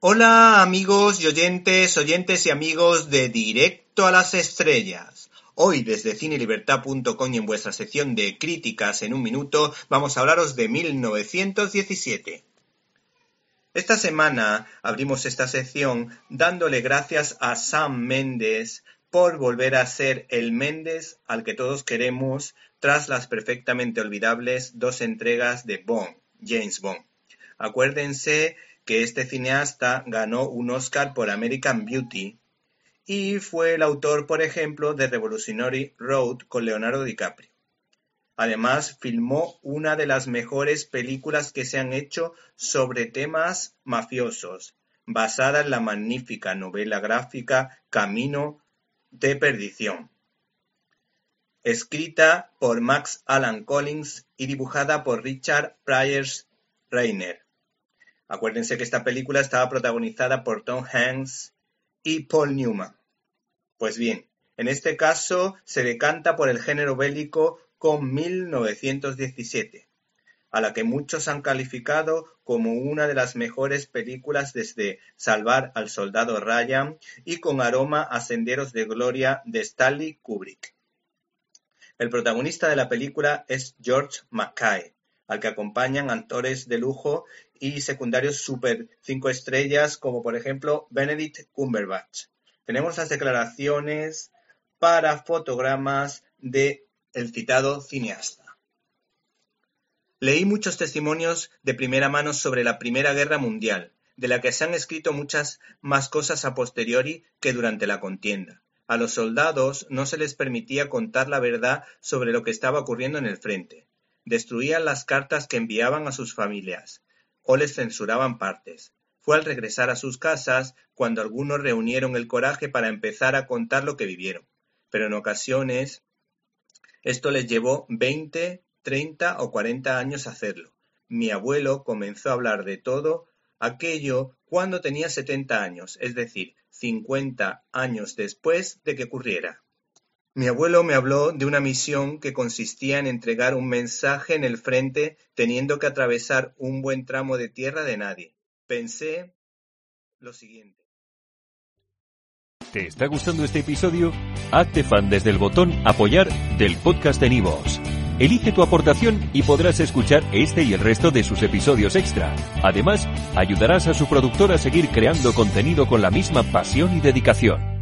Hola amigos y oyentes, oyentes y amigos de Directo a las Estrellas. Hoy desde cinelibertad.com y en vuestra sección de críticas en un minuto vamos a hablaros de 1917. Esta semana abrimos esta sección dándole gracias a Sam Mendes por volver a ser el Mendes al que todos queremos tras las perfectamente olvidables dos entregas de Bond, James Bond. Acuérdense que este cineasta ganó un Oscar por American Beauty y fue el autor, por ejemplo, de Revolutionary Road con Leonardo DiCaprio. Además, filmó una de las mejores películas que se han hecho sobre temas mafiosos, basada en la magnífica novela gráfica Camino de Perdición, escrita por Max Alan Collins y dibujada por Richard Priors Reiner. Acuérdense que esta película estaba protagonizada por Tom Hanks y Paul Newman. Pues bien, en este caso se decanta por el género bélico con 1917, a la que muchos han calificado como una de las mejores películas desde Salvar al Soldado Ryan y con aroma a Senderos de Gloria de Stanley Kubrick. El protagonista de la película es George Mackay, al que acompañan actores de lujo y secundarios super cinco estrellas, como por ejemplo Benedict Cumberbatch. Tenemos las declaraciones para fotogramas de el citado cineasta. Leí muchos testimonios de primera mano sobre la Primera Guerra Mundial, de la que se han escrito muchas más cosas a posteriori que durante la contienda. A los soldados no se les permitía contar la verdad sobre lo que estaba ocurriendo en el frente. Destruían las cartas que enviaban a sus familias, o les censuraban partes. Fue al regresar a sus casas cuando algunos reunieron el coraje para empezar a contar lo que vivieron, pero en ocasiones esto les llevó veinte, treinta o cuarenta años hacerlo. Mi abuelo comenzó a hablar de todo aquello cuando tenía setenta años, es decir, cincuenta años después de que ocurriera. Mi abuelo me habló de una misión que consistía en entregar un mensaje en el frente teniendo que atravesar un buen tramo de tierra de nadie. Pensé lo siguiente. ¿Te está gustando este episodio? Hazte fan desde el botón apoyar del podcast de Nivos. Elige tu aportación y podrás escuchar este y el resto de sus episodios extra. Además, ayudarás a su productor a seguir creando contenido con la misma pasión y dedicación.